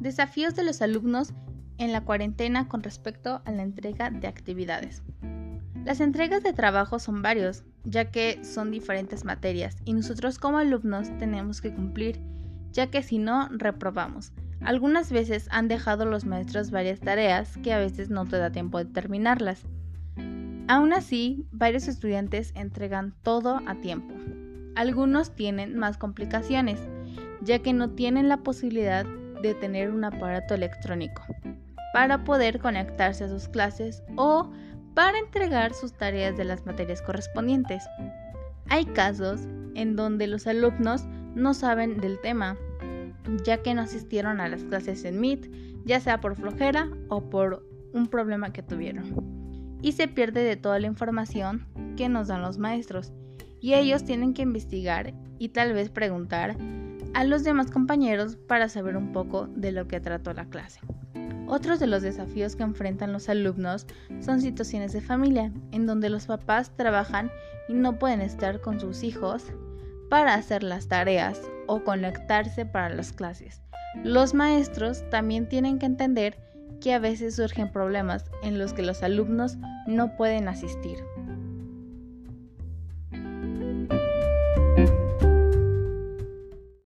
Desafíos de los alumnos en la cuarentena con respecto a la entrega de actividades. Las entregas de trabajo son varios, ya que son diferentes materias y nosotros como alumnos tenemos que cumplir, ya que si no, reprobamos. Algunas veces han dejado los maestros varias tareas que a veces no te da tiempo de terminarlas. Aún así, varios estudiantes entregan todo a tiempo. Algunos tienen más complicaciones, ya que no tienen la posibilidad de tener un aparato electrónico para poder conectarse a sus clases o para entregar sus tareas de las materias correspondientes. Hay casos en donde los alumnos no saben del tema, ya que no asistieron a las clases en Meet, ya sea por flojera o por un problema que tuvieron. Y se pierde de toda la información que nos dan los maestros, y ellos tienen que investigar y tal vez preguntar a los demás compañeros para saber un poco de lo que trató la clase. Otros de los desafíos que enfrentan los alumnos son situaciones de familia, en donde los papás trabajan y no pueden estar con sus hijos para hacer las tareas o conectarse para las clases. Los maestros también tienen que entender que a veces surgen problemas en los que los alumnos no pueden asistir.